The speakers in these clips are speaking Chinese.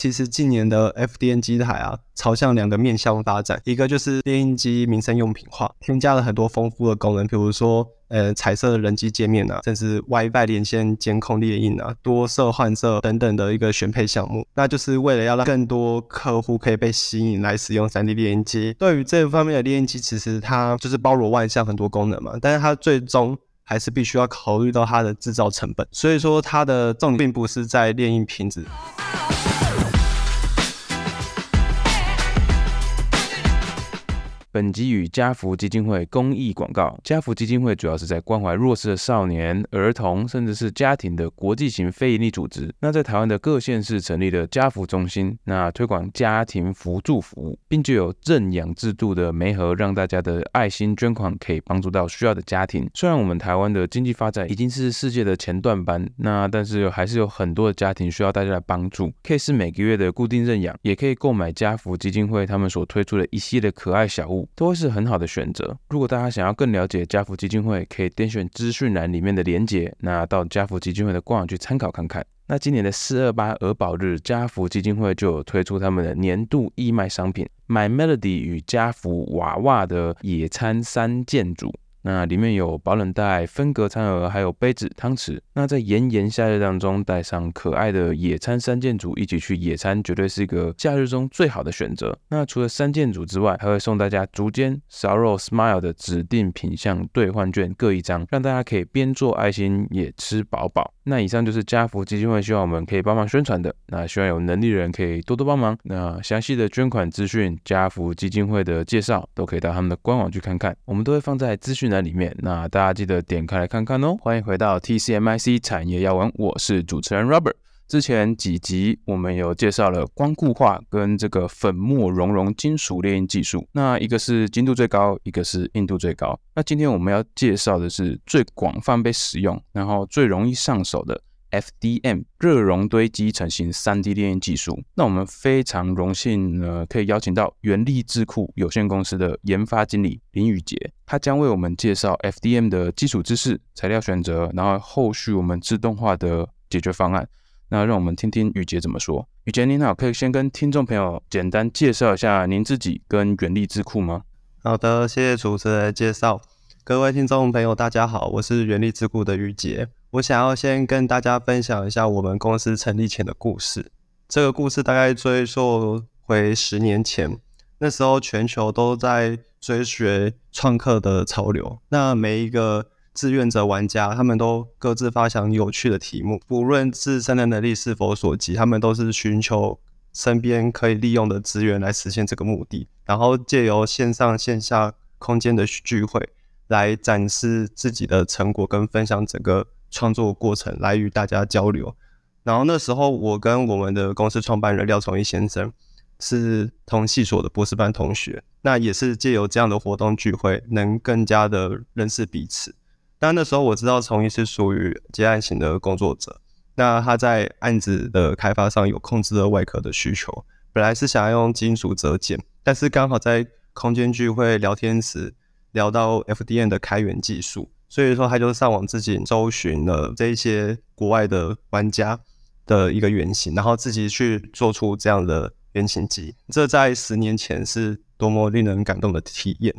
其实近年的 FDN 机台啊，朝向两个面向发展，一个就是列印机民生用品化，添加了很多丰富的功能，比如说呃彩色的人机界面啊，甚至 WiFi 连线监控列印啊，多色换色等等的一个选配项目，那就是为了要让更多客户可以被吸引来使用 3D 列印机。对于这方面的列印机，其实它就是包罗万象，很多功能嘛，但是它最终还是必须要考虑到它的制造成本，所以说它的重点并不是在列印品质。本集与家福基金会公益广告。家福基金会主要是在关怀弱势的少年、儿童，甚至是家庭的国际型非营利组织。那在台湾的各县市成立了家福中心，那推广家庭扶助服务，并具有认养制度的媒合，让大家的爱心捐款可以帮助到需要的家庭。虽然我们台湾的经济发展已经是世界的前段班，那但是还是有很多的家庭需要大家的帮助。可以是每个月的固定认养，也可以购买家福基金会他们所推出的一系列可爱小物。都会是很好的选择。如果大家想要更了解家福基金会，可以点选资讯栏里面的连接，那到家福基金会的官网去参考看看。那今年的四二八儿保日，家福基金会就有推出他们的年度义卖商品买 Melody 与家福娃娃的野餐三件组。那里面有保冷袋、分隔餐盒，还有杯子、汤匙。那在炎炎夏日当中，带上可爱的野餐三件组，一起去野餐，绝对是一个假日中最好的选择。那除了三件组之外，还会送大家竹间烧肉 Smile 的指定品项兑换券各一张，让大家可以边做爱心也吃饱饱。那以上就是家福基金会希望我们可以帮忙宣传的。那希望有能力的人可以多多帮忙。那详细的捐款资讯、家福基金会的介绍，都可以到他们的官网去看看，我们都会放在资讯。在里面，那大家记得点开来看看哦。欢迎回到 TCMIC 产业要闻，我是主持人 Robert。之前几集我们有介绍了光固化跟这个粉末熔融金属炼印技术，那一个是精度最高，一个是硬度最高。那今天我们要介绍的是最广泛被使用，然后最容易上手的。FDM 热熔堆积成型 3D 列印技术，那我们非常荣幸呢，可以邀请到元力智库有限公司的研发经理林宇杰，他将为我们介绍 FDM 的基础知识、材料选择，然后后续我们自动化的解决方案。那让我们听听宇杰怎么说。宇杰您好，可以先跟听众朋友简单介绍一下您自己跟元力智库吗？好的，谢谢主持人的介绍。各位听众朋友，大家好，我是元力智库的宇杰。我想要先跟大家分享一下我们公司成立前的故事。这个故事大概追溯回十年前，那时候全球都在追学创客的潮流。那每一个志愿者玩家，他们都各自发想有趣的题目，不论自身的能力是否所及，他们都是寻求身边可以利用的资源来实现这个目的。然后借由线上线下空间的聚会，来展示自己的成果跟分享整个。创作过程来与大家交流，然后那时候我跟我们的公司创办人廖崇义先生是同系所的博士班同学，那也是借由这样的活动聚会，能更加的认识彼此。但那时候我知道崇义是属于接案型的工作者，那他在案子的开发上有控制的外壳的需求，本来是想要用金属折件，但是刚好在空间聚会聊天时聊到 FDM 的开源技术。所以说，他就上网自己搜寻了这一些国外的玩家的一个原型，然后自己去做出这样的原型机。这在十年前是多么令人感动的体验。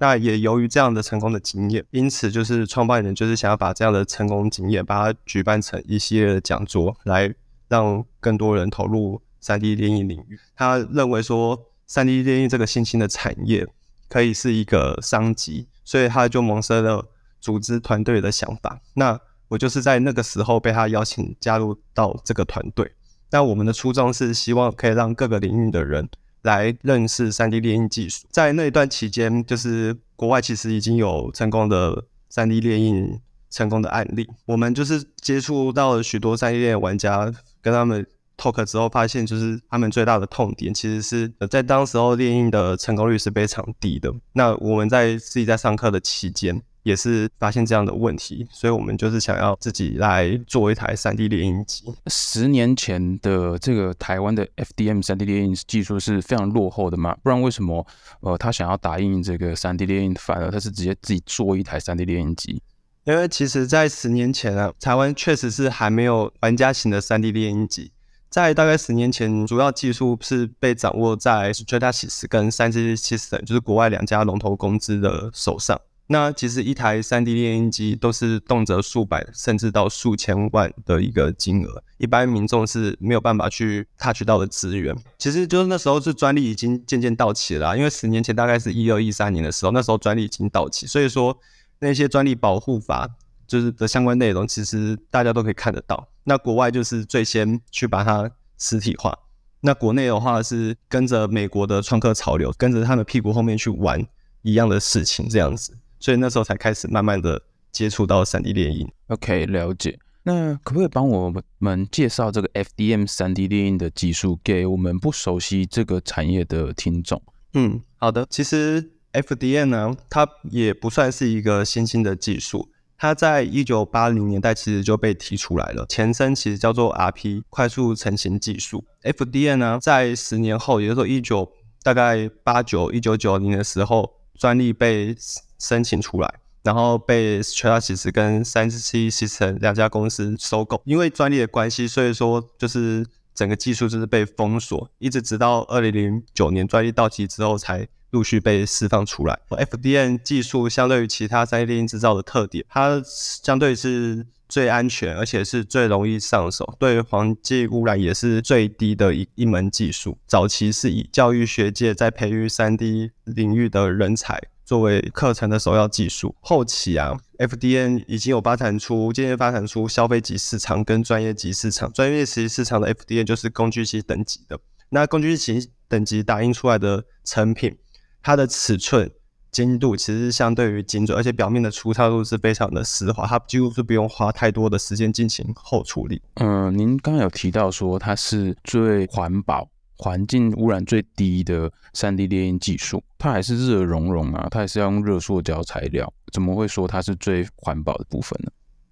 那也由于这样的成功的经验，因此就是创办人就是想要把这样的成功经验，把它举办成一系列的讲座，来让更多人投入 3D 电影领域。他认为说，3D 电影这个新兴的产业可以是一个商机，所以他就萌生了。组织团队的想法，那我就是在那个时候被他邀请加入到这个团队。那我们的初衷是希望可以让各个领域的人来认识 3D 列印技术。在那一段期间，就是国外其实已经有成功的 3D 列印成功的案例。我们就是接触到了许多 3D 列印玩家，跟他们 talk 之后，发现就是他们最大的痛点其实是在当时候列印的成功率是非常低的。那我们在自己在上课的期间。也是发现这样的问题，所以我们就是想要自己来做一台 3D 列印机。十年前的这个台湾的 FDM 3D 列印技术是非常落后的嘛？不然为什么呃他想要打印这个 3D 列印，反而他是直接自己做一台 3D 列印机？因为其实，在十年前啊，台湾确实是还没有玩家型的 3D 列印机。在大概十年前，主要技术是被掌握在 Stratasys 跟 3D Systems，就是国外两家龙头公司的手上。那其实一台 3D 列印机都是动辄数百甚至到数千万的一个金额，一般民众是没有办法去 touch 到的资源。其实就是那时候是专利已经渐渐到期了啦，因为十年前大概是一二一三年的时候，那时候专利已经到期，所以说那些专利保护法。就是的相关内容，其实大家都可以看得到。那国外就是最先去把它实体化，那国内的话是跟着美国的创客潮流，跟着他们屁股后面去玩一样的事情，这样子。所以那时候才开始慢慢的接触到三 D 列印。OK，了解。那可不可以帮我们介绍这个 FDM 三 D 列印的技术，给我们不熟悉这个产业的听众？嗯，好的。其实 FDM 呢，它也不算是一个新兴的技术。它在一九八零年代其实就被提出来了，前身其实叫做 RP 快速成型技术。FDM 呢，在十年后，也就是说一九大概八九一九九零的时候，专利被申请出来，然后被 Stratasys 跟 3D Systems 两家公司收购。因为专利的关系，所以说就是整个技术就是被封锁，一直直到二零零九年专利到期之后才。陆续被释放出来。FDM 技术相对于其他 3D 制造的特点，它相对是最安全，而且是最容易上手，对环境污染也是最低的一一门技术。早期是以教育学界在培育 3D 领域的人才作为课程的首要技术。后期啊，FDN 已经有发展出渐渐发展出消费级市场跟专业级市场。专业级市场的 FDM 就是工具机等级的，那工具机等级打印出来的成品。它的尺寸精度其实相对于精准，而且表面的粗糙度是非常的丝滑，它几乎是不用花太多的时间进行后处理。嗯、呃，您刚刚有提到说它是最环保、环境污染最低的 3D 列印技术，它还是热熔融啊，它还是要用热塑胶材料，怎么会说它是最环保的部分呢？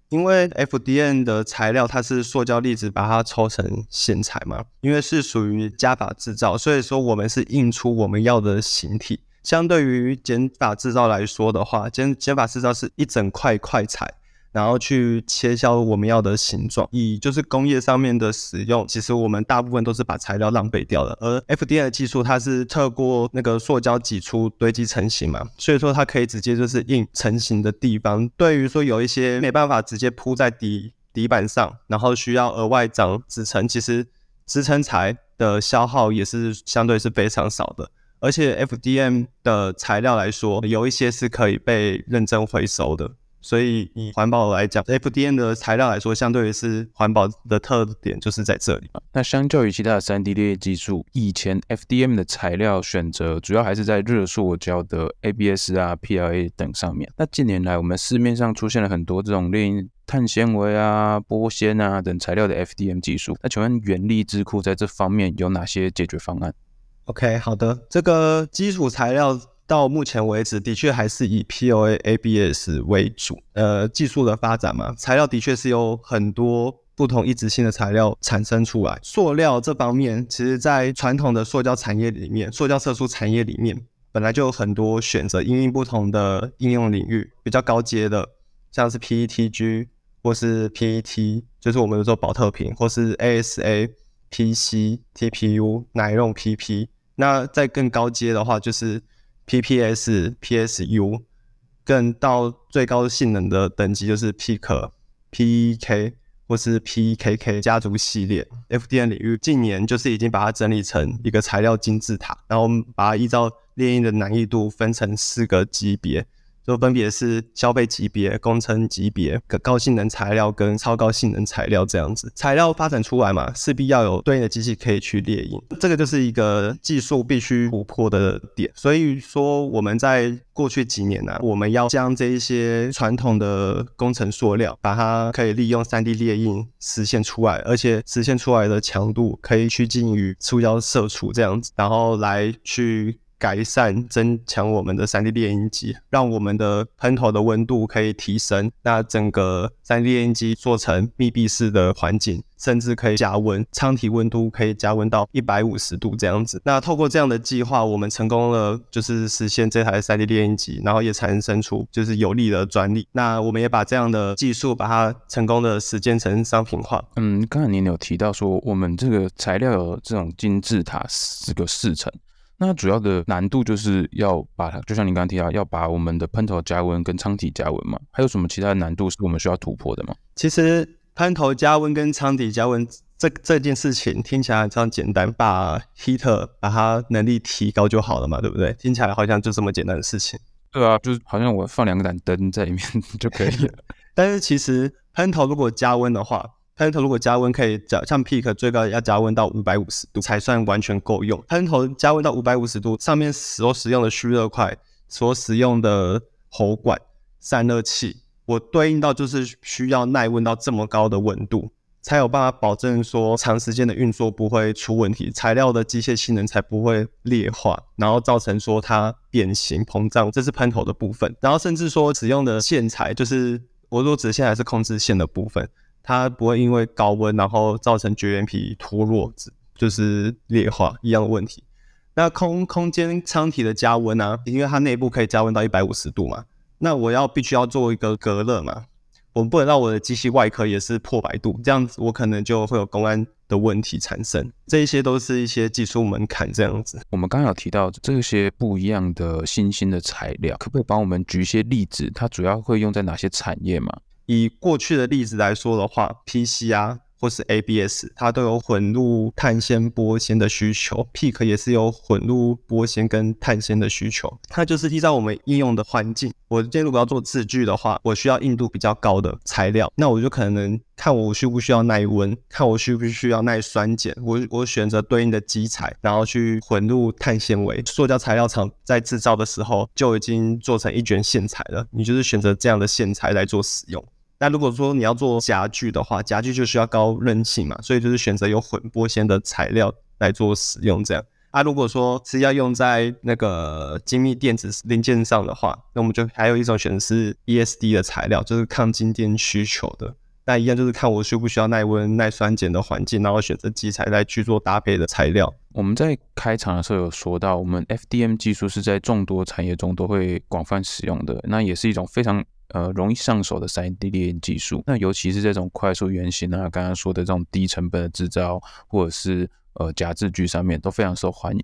因为 FDN 的材料它是塑胶粒子，把它抽成线材嘛。因为是属于加法制造，所以说我们是印出我们要的形体。相对于减法制造来说的话，减减法制造是一整块块材。然后去切削我们要的形状，以就是工业上面的使用，其实我们大部分都是把材料浪费掉了。而 FDM 的技术，它是透过那个塑胶挤出堆积成型嘛，所以说它可以直接就是印成型的地方。对于说有一些没办法直接铺在底底板上，然后需要额外长支撑，其实支撑材的消耗也是相对是非常少的。而且 FDM 的材料来说，有一些是可以被认证回收的。所以以环保来讲，FDM 的材料来说，相对于是环保的特点就是在这里。那相较于其他的 3D 列印技术，以前 FDM 的材料选择主要还是在热塑胶的 ABS 啊、PLA 等上面。那近年来，我们市面上出现了很多这种列印碳纤维啊、玻纤啊等材料的 FDM 技术。那请问元力智库在这方面有哪些解决方案？OK，好的，这个基础材料。到目前为止，的确还是以 POA ABS 为主。呃，技术的发展嘛，材料的确是有很多不同异质性的材料产生出来。塑料这方面，其实在传统的塑胶产业里面，塑胶色素产业里面本来就有很多选择，因应不同的应用领域，比较高阶的，像是 PETG 或是 PET，就是我们说宝特瓶，或是 ASA、PC、TPU、奶用 PP。那再更高阶的话，就是。PPS、PSU，更到最高性能的等级就是 PEEK、PEK 或是 PKK 家族系列。FDM 领域近年就是已经把它整理成一个材料金字塔，然后我们把它依照列印的难易度分成四个级别。就分别是消费级别、工程级别、高性能材料跟超高性能材料这样子。材料发展出来嘛，势必要有对应的机器可以去列印，这个就是一个技术必须突破的点。所以说，我们在过去几年呢、我们要将这一些传统的工程塑料，把它可以利用 3D 列印实现出来，而且实现出来的强度可以趋近于塑胶射出这样子，然后来去。改善、增强我们的 3D 列印机，让我们的喷头的温度可以提升。那整个 3D 列印机做成密闭式的环境，甚至可以加温，舱体温度可以加温到一百五十度这样子。那透过这样的计划，我们成功了，就是实现这台 3D 列印机，然后也产生出就是有利的专利。那我们也把这样的技术把它成功的实践成商品化。嗯，刚才您有提到说，我们这个材料有这种金字塔四个四层。那主要的难度就是要把它，就像您刚刚提到，要把我们的喷头加温跟舱体加温嘛。还有什么其他的难度是我们需要突破的吗？其实喷头加温跟舱体加温这这件事情听起来非常简单，把 heater 把它能力提高就好了嘛，对不对？听起来好像就这么简单的事情。对啊，就是好像我放两个盏灯在里面 就可以了。但是其实喷头如果加温的话，喷头如果加温可以加，像 Peak 最高要加温到五百五十度才算完全够用。喷头加温到五百五十度，上面所使用的蓄热块、所使用的喉管、散热器，我对应到就是需要耐温到这么高的温度，才有办法保证说长时间的运作不会出问题，材料的机械性能才不会劣化，然后造成说它变形膨胀，这是喷头的部分。然后甚至说使用的线材，就是我说指线还是控制线的部分。它不会因为高温然后造成绝缘皮脱落，就是裂化一样的问题。那空空间舱体的加温呢？因为它内部可以加温到一百五十度嘛，那我要必须要做一个隔热嘛，我们不能让我的机器外壳也是破百度，这样子我可能就会有公安的问题产生。这一些都是一些技术门槛，这样子。我们刚刚有提到这些不一样的新兴的材料，可不可以帮我们举一些例子？它主要会用在哪些产业吗？以过去的例子来说的话，PC 啊，或是 ABS，它都有混入碳纤、玻纤的需求，PEEK 也是有混入玻纤跟碳纤的需求。它就是依照我们应用的环境，我今天如果要做字具的话，我需要硬度比较高的材料，那我就可能看我需不需要耐温，看我需不需要耐酸碱，我我选择对应的基材，然后去混入碳纤维。塑胶材料厂在制造的时候就已经做成一卷线材了，你就是选择这样的线材来做使用。那如果说你要做家具的话，家具就需要高韧性嘛，所以就是选择有混玻纤的材料来做使用这样。啊，如果说是要用在那个精密电子零件上的话，那我们就还有一种选择是 ESD 的材料，就是抗静电需求的。那一样就是看我需不需要耐温、耐酸碱的环境，然后选择基材来去做搭配的材料。我们在开场的时候有说到，我们 FDM 技术是在众多产业中都会广泛使用的，那也是一种非常。呃，容易上手的 3D 列印技术，那尤其是这种快速原型啊，刚刚说的这种低成本的制造，或者是呃夹字具上面都非常受欢迎。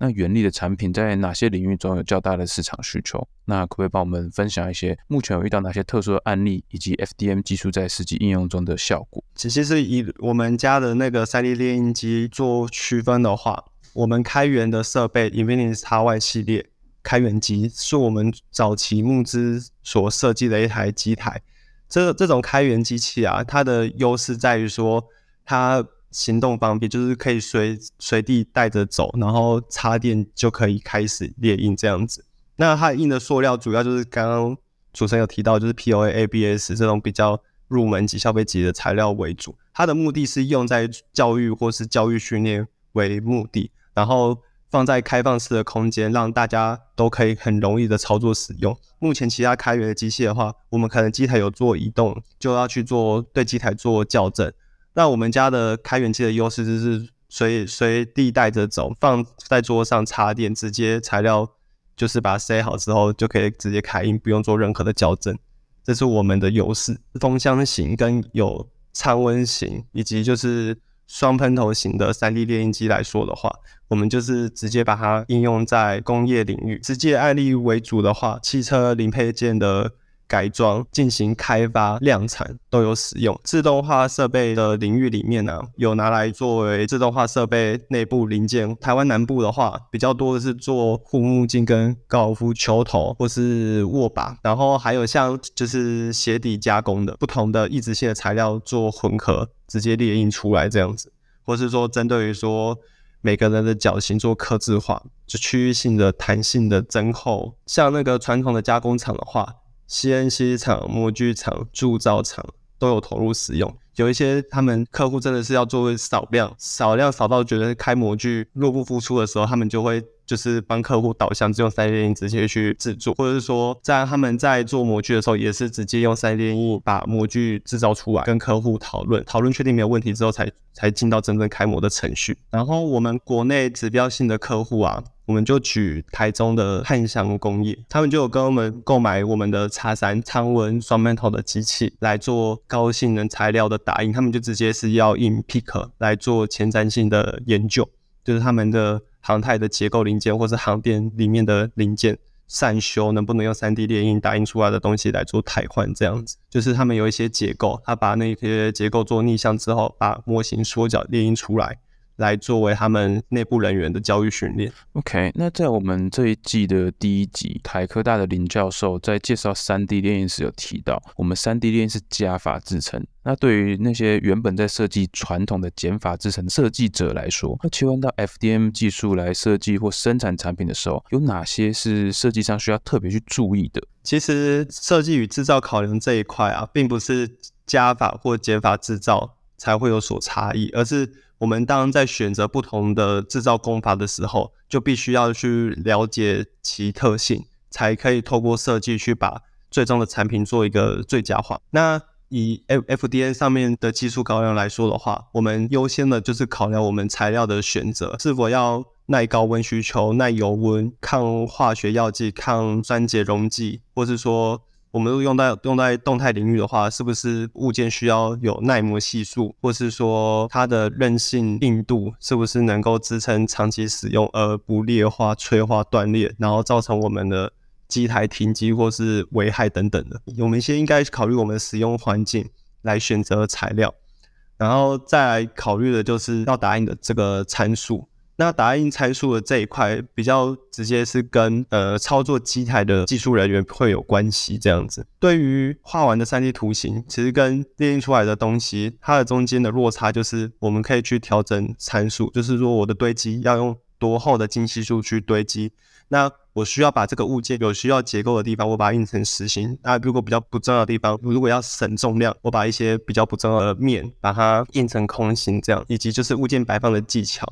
那原力的产品在哪些领域中有较大的市场需求？那可不可以帮我们分享一些目前有遇到哪些特殊的案例，以及 FDM 技术在实际应用中的效果？其实是以我们家的那个 3D 列印机做区分的话，我们开源的设备 Infinix Y 系列。开源机是我们早期募资所设计的一台机台。这这种开源机器啊，它的优势在于说，它行动方便，就是可以随随地带着走，然后插电就可以开始列印这样子。那它印的塑料主要就是刚刚主持人有提到，就是 POA、ABS 这种比较入门级、消费级的材料为主。它的目的是用在教育或是教育训练为目的，然后。放在开放式的空间，让大家都可以很容易的操作使用。目前其他开源的机器的话，我们可能机台有做移动，就要去做对机台做校正。那我们家的开源机的优势就是随随地带着走，放在桌上插电，直接材料就是把它塞好之后就可以直接开印，不用做任何的校正。这是我们的优势。风箱型跟有舱温型，以及就是。双喷头型的 3D 列印机来说的话，我们就是直接把它应用在工业领域。直接案例为主的话，汽车零配件的改装进行开发量产都有使用。自动化设备的领域里面呢、有拿来作为自动化设备内部零件。台湾南部的话，比较多的是做护目镜跟高尔夫球头或是握把，然后还有像就是鞋底加工的不同的异质性的材料做混合。直接列印出来这样子，或是说针对于说每个人的脚型做刻字化，就区域性的弹性的增厚。像那个传统的加工厂的话，CNC 厂、模具厂、铸造厂都有投入使用。有一些他们客户真的是要做少量，少量少到觉得开模具入不敷出的时候，他们就会就是帮客户导向，只用 3D 列印直接去制作，或者是说在他们在做模具的时候，也是直接用 3D 列印把模具制造出来，跟客户讨论，讨论确定没有问题之后才，才才进到真正开模的程序。然后我们国内指标性的客户啊，我们就举台中的汉翔工业，他们就有跟我们购买我们的 X3 常温双面头的机器来做高性能材料的打印，他们就直接是要印 PIC 来做前瞻性的研究，就是他们的。航太的结构零件，或是航电里面的零件缮修，能不能用 3D 列印打印出来的东西来做台换？这样子，就是他们有一些结构，他把那些结构做逆向之后，把模型缩小列印出来。来作为他们内部人员的教育训练。OK，那在我们这一季的第一集，台科大的林教授在介绍三 D 列印时有提到，我们三 D 列印是加法制成。那对于那些原本在设计传统的减法制成设计者来说，那切换到 FDM 技术来设计或生产产品的时候，有哪些是设计上需要特别去注意的？其实设计与制造考量这一块啊，并不是加法或减法制造才会有所差异，而是我们当在选择不同的制造工法的时候，就必须要去了解其特性，才可以透过设计去把最终的产品做一个最佳化。那以 F F D N 上面的技术考量来说的话，我们优先的就是考量我们材料的选择是否要耐高温需求、耐油温、抗化学药剂、抗酸碱溶剂，或是说。我们用在用在动态领域的话，是不是物件需要有耐磨系数，或是说它的韧性硬度是不是能够支撑长期使用而不裂化、催化、断裂，然后造成我们的机台停机或是危害等等的？我们先应该考虑我们的使用环境来选择材料，然后再来考虑的就是要打印的这个参数。那打印参数的这一块比较直接是跟呃操作机台的技术人员会有关系，这样子。对于画完的 3D 图形，其实跟列印出来的东西，它的中间的落差就是我们可以去调整参数，就是说我的堆积要用多厚的精细数去堆积。那我需要把这个物件有需要结构的地方，我把它印成实心。那如果比较不重要的地方，如果要省重量，我把一些比较不重要的面把它印成空心，这样，以及就是物件摆放的技巧。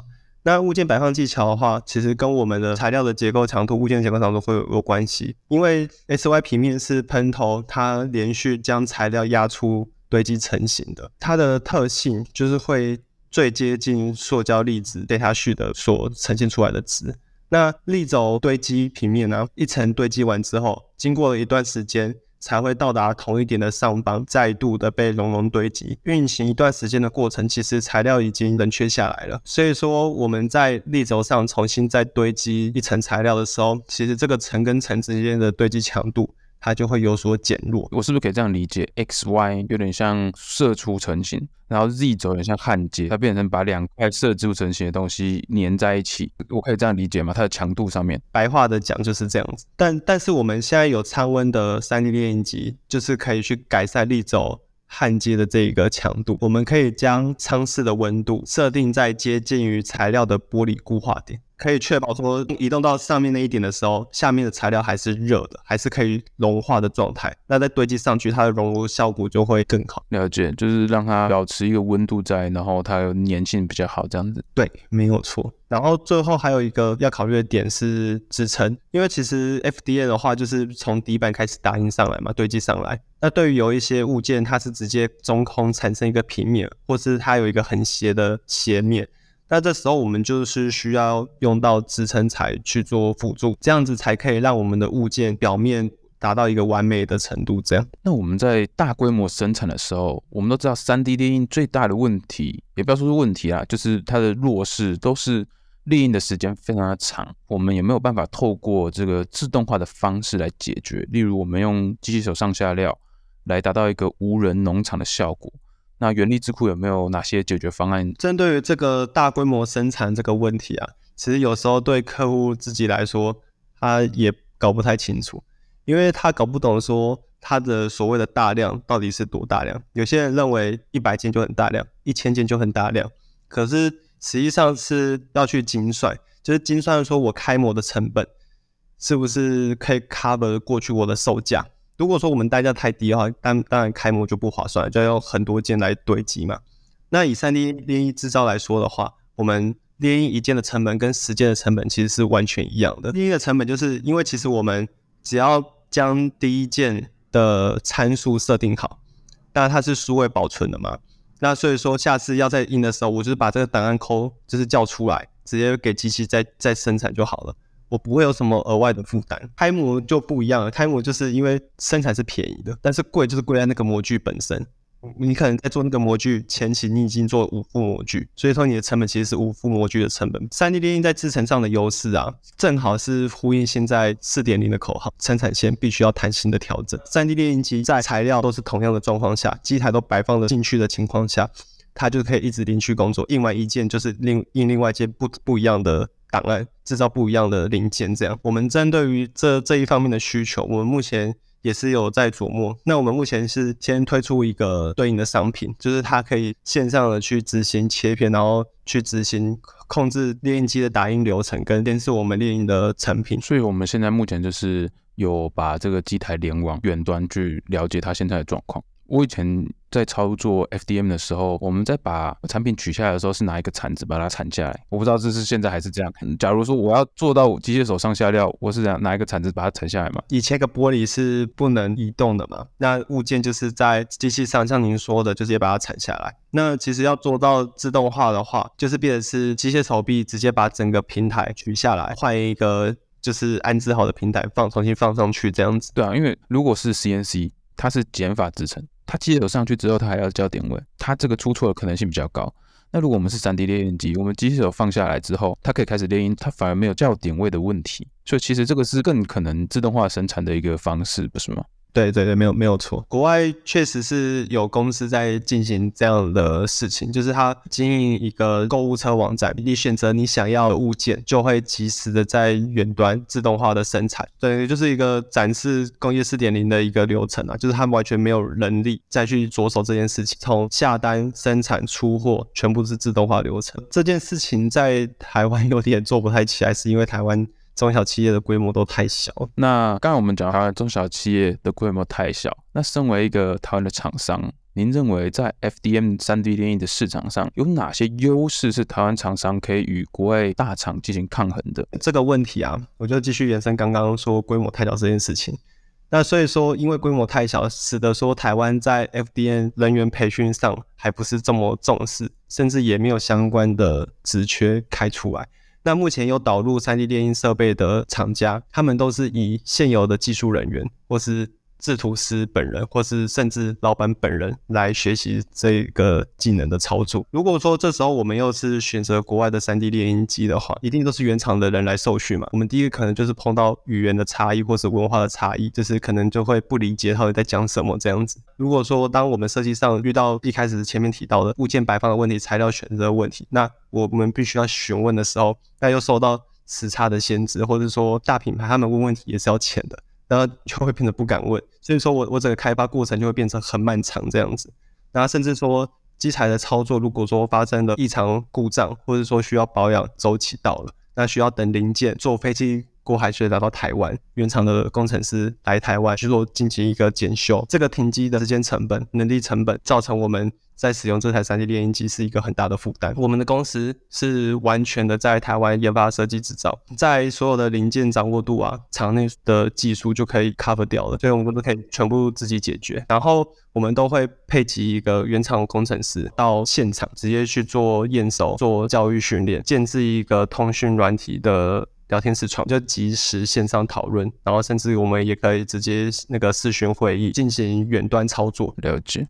那物件摆放技巧的话，其实跟我们的材料的结构强度、物件结构强度会有有关系。因为 SY 平面是喷头，它连续将材料压出堆积成型的，它的特性就是会最接近塑胶粒子 data sheet 的所呈现出来的值。那立轴堆积平面呢，一层堆积完之后，经过了一段时间。才会到达同一点的上方，再度的被熔融堆积。运行一段时间的过程，其实材料已经冷却下来了。所以说，我们在立轴上重新再堆积一层材料的时候，其实这个层跟层之间的堆积强度。它就会有所减弱。我是不是可以这样理解？X、Y 有点像射出成型，然后 Z 轴有点像焊接，它变成把两块射出成型的东西粘在一起。我可以这样理解吗？它的强度上面，白话的讲就是这样子。但但是我们现在有舱温的 3D 列印机，就是可以去改善立轴焊接的这一个强度。我们可以将舱室的温度设定在接近于材料的玻璃固化点。可以确保说，移动到上面那一点的时候，下面的材料还是热的，还是可以融化的状态。那再堆积上去，它的熔融效果就会更好。了解，就是让它保持一个温度在，然后它有粘性比较好，这样子。对，没有错。然后最后还有一个要考虑的点是支撑，因为其实 FDA 的话就是从底板开始打印上来嘛，堆积上来。那对于有一些物件，它是直接中空产生一个平面，或是它有一个很斜的斜面。那这时候我们就是需要用到支撑材去做辅助，这样子才可以让我们的物件表面达到一个完美的程度。这样，那我们在大规模生产的时候，我们都知道 3D 列印最大的问题，也不要说是问题啊，就是它的弱势都是列印的时间非常的长。我们也没有办法透过这个自动化的方式来解决，例如我们用机器手上下料来达到一个无人农场的效果。那元力智库有没有哪些解决方案？针对于这个大规模生产这个问题啊，其实有时候对客户自己来说，他也搞不太清楚，因为他搞不懂说他的所谓的大量到底是多大量。有些人认为一百件就很大量，一千件就很大量，可是实际上是要去精算，就是精算说我开模的成本是不是可以 cover 过去我的售价。如果说我们代价太低的话，当当然开模就不划算，就要用很多件来堆积嘛。那以 3D 列印制造来说的话，我们列印一件的成本跟实件的成本其实是完全一样的。列印的成本就是因为其实我们只要将第一件的参数设定好，那它是数位保存的嘛，那所以说下次要再印的时候，我就是把这个档案抠，就是叫出来，直接给机器再再生产就好了，我不会有什么额外的负担。开模就不一样了，开模就是因为生产是便宜的，但是贵就是贵在那个模具本身。你可能在做那个模具前期，你已经做五副模具，所以说你的成本其实是五副模具的成本。3D 列印在制程上的优势啊，正好是呼应现在4.0的口号：生产线必须要弹性的调整。3D 列印机在材料都是同样的状况下，机台都摆放的进去的情况下，它就可以一直连续工作，印完一件就是另印另外一件不不一样的档案，制造不一样的零件。这样，我们针对于这这一方面的需求，我们目前。也是有在琢磨。那我们目前是先推出一个对应的商品，就是它可以线上的去执行切片，然后去执行控制列印机的打印流程，跟监视我们列印的成品。所以我们现在目前就是有把这个机台联网远端去了解它现在的状况。我以前。在操作 FDM 的时候，我们在把产品取下来的时候，是拿一个铲子把它铲下来。我不知道这是现在还是这样。假如说我要做到机械手上下料，我是这样拿一个铲子把它铲下来嘛？以前个玻璃是不能移动的嘛？那物件就是在机器上，像您说的，就直接把它铲下来。那其实要做到自动化的话，就是变成是机械手臂直接把整个平台取下来，换一个就是安置好的平台放，重新放上去这样子。对啊，因为如果是 CNC，它是减法制程。他机械手上去之后，他还要校点位，他这个出错的可能性比较高。那如果我们是 3D 列印机，我们机械手放下来之后，它可以开始练音，它反而没有校点位的问题。所以其实这个是更可能自动化生产的一个方式，不是吗？对对对，没有没有错。国外确实是有公司在进行这样的事情，就是他经营一个购物车网站，你选择你想要的物件，就会及时的在远端自动化的生产。对，就是一个展示工业四点零的一个流程啊，就是他完全没有人力再去着手这件事情，从下单、生产、出货，全部是自动化流程。这件事情在台湾有点做不太起来，是因为台湾。中小企业的规模都太小。那刚才我们讲台湾中小企业的规模太小。那身为一个台湾的厂商，您认为在 FDM 3D 列印的市场上有哪些优势是台湾厂商可以与国外大厂进行抗衡的？这个问题啊，我就继续延伸刚刚说规模太小这件事情。那所以说，因为规模太小，使得说台湾在 FDM 人员培训上还不是这么重视，甚至也没有相关的职缺开出来。那目前有导入 3D 电音设备的厂家，他们都是以现有的技术人员或是制图师本人，或是甚至老板本人来学习这个技能的操作。如果说这时候我们又是选择国外的 3D 列印机的话，一定都是原厂的人来受训嘛。我们第一个可能就是碰到语言的差异，或是文化的差异，就是可能就会不理解他们在讲什么这样子。如果说当我们设计上遇到一开始前面提到的物件摆放的问题、材料选择的问题，那我们必须要询问的时候，那又受到时差的限制，或者说大品牌他们问问题也是要钱的。然后就会变得不敢问，所以说我我整个开发过程就会变成很漫长这样子。然后甚至说机台的操作，如果说发生了异常故障，或者说需要保养周期到了，那需要等零件坐飞机过海水来到台湾，原厂的工程师来台湾去做进行一个检修，这个停机的时间成本、人力成本，造成我们。在使用这台 3D 列印机是一个很大的负担。我们的公司是完全的在台湾研发、设计、制造，在所有的零件掌握度啊，厂内的技术就可以 cover 掉了，所以我们都可以全部自己解决。然后我们都会配齐一个原厂工程师到现场，直接去做验收、做教育训练，建置一个通讯软体的聊天视窗，就即时线上讨论，然后甚至我们也可以直接那个视讯会议进行远端操作。了解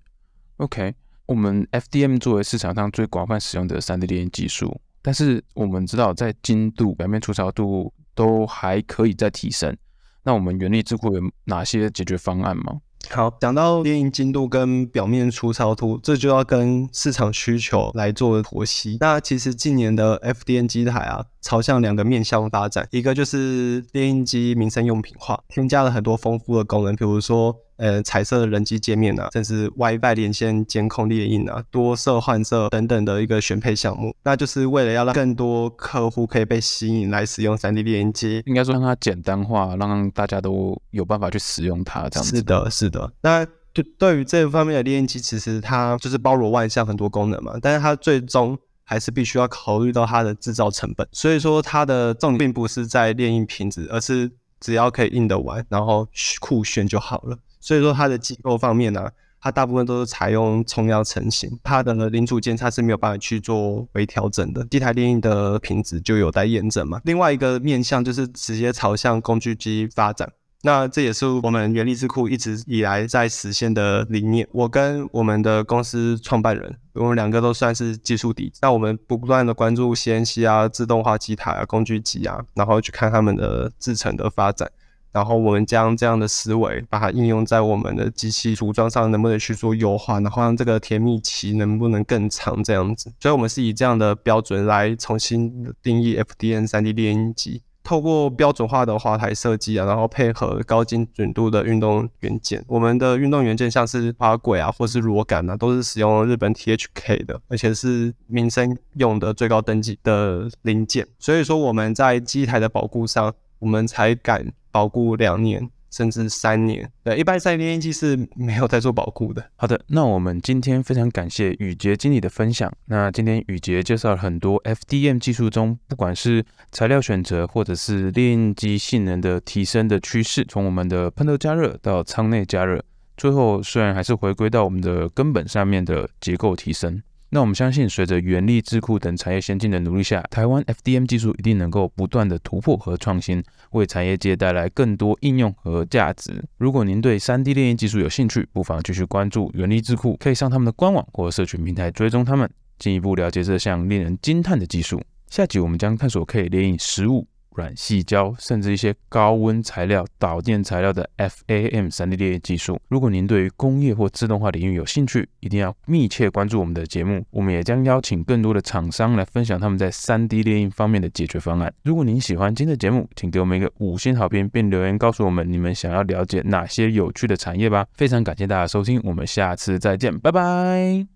，OK。我们 FDM 作为市场上最广泛使用的 3D 列印技术，但是我们知道在精度、表面粗糙度都还可以再提升。那我们元力智库有哪些解决方案吗？好，讲到电音精度跟表面粗糙度，这就要跟市场需求来做剖析。那其实近年的 FDM 机台啊，朝向两个面向发展，一个就是电音机民生用品化，添加了很多丰富的功能，比如说。呃，彩色的人机界面啊，甚至 WiFi 连线监控猎印啊，多色换色等等的一个选配项目，那就是为了要让更多客户可以被吸引来使用 3D 列印机，应该说让它简单化，让大家都有办法去使用它，这样子。是的，是的。那就对于这方面的猎印机，其实它就是包罗万象，很多功能嘛，但是它最终还是必须要考虑到它的制造成本。所以说，它的重点并不是在列印品质，而是只要可以印得完，然后酷炫就好了。所以说，它的机构方面呢、它大部分都是采用冲压成型，它的零组件它是没有办法去做微调整的。机台电印的品质就有待验证嘛。另外一个面向就是直接朝向工具机发展。那这也是我们元力智库一直以来在实现的理念。我跟我们的公司创办人，我们两个都算是技术底。那我们不断的关注 CNC 啊、自动化机台啊、工具机啊，然后去看他们的制程的发展，然后我们将这样的思维把它应用在我们的机器组装上，能不能去做优化，然后让这个甜蜜期能不能更长这样子。所以，我们是以这样的标准来重新定义 F D N 3D 列印机。透过标准化的滑台设计啊，然后配合高精准度的运动元件，我们的运动元件像是滑轨啊，或是螺杆啊，都是使用日本 THK 的，而且是民生用的最高等级的零件。所以说我们在机台的保护上，我们才敢保固两年。甚至三年，对，一般三 D 列印机是没有在做保固的。好的，那我们今天非常感谢宇杰经理的分享。那今天宇杰介绍了很多 FDM 技术中，不管是材料选择，或者是列印机性能的提升的趋势，从我们的喷头加热到舱内加热，最后虽然还是回归到我们的根本上面的结构提升。那我们相信，随着元力智库等产业先进的努力下，台湾 FDM 技术一定能够不断的突破和创新，为产业界带来更多应用和价值。如果您对 3D 列印技术有兴趣，不妨继续关注元力智库，可以上他们的官网或社群平台追踪他们，进一步了解这项令人惊叹的技术。下集我们将探索可以列印食物。软细胶，甚至一些高温材料、导电材料的 FAM 3D 列印技术。如果您对于工业或自动化领域有兴趣，一定要密切关注我们的节目。我们也将邀请更多的厂商来分享他们在 3D 列印方面的解决方案。如果您喜欢今天的节目，请给我们一个五星好评，并留言告诉我们你们想要了解哪些有趣的产业吧。非常感谢大家收听，我们下次再见，拜拜。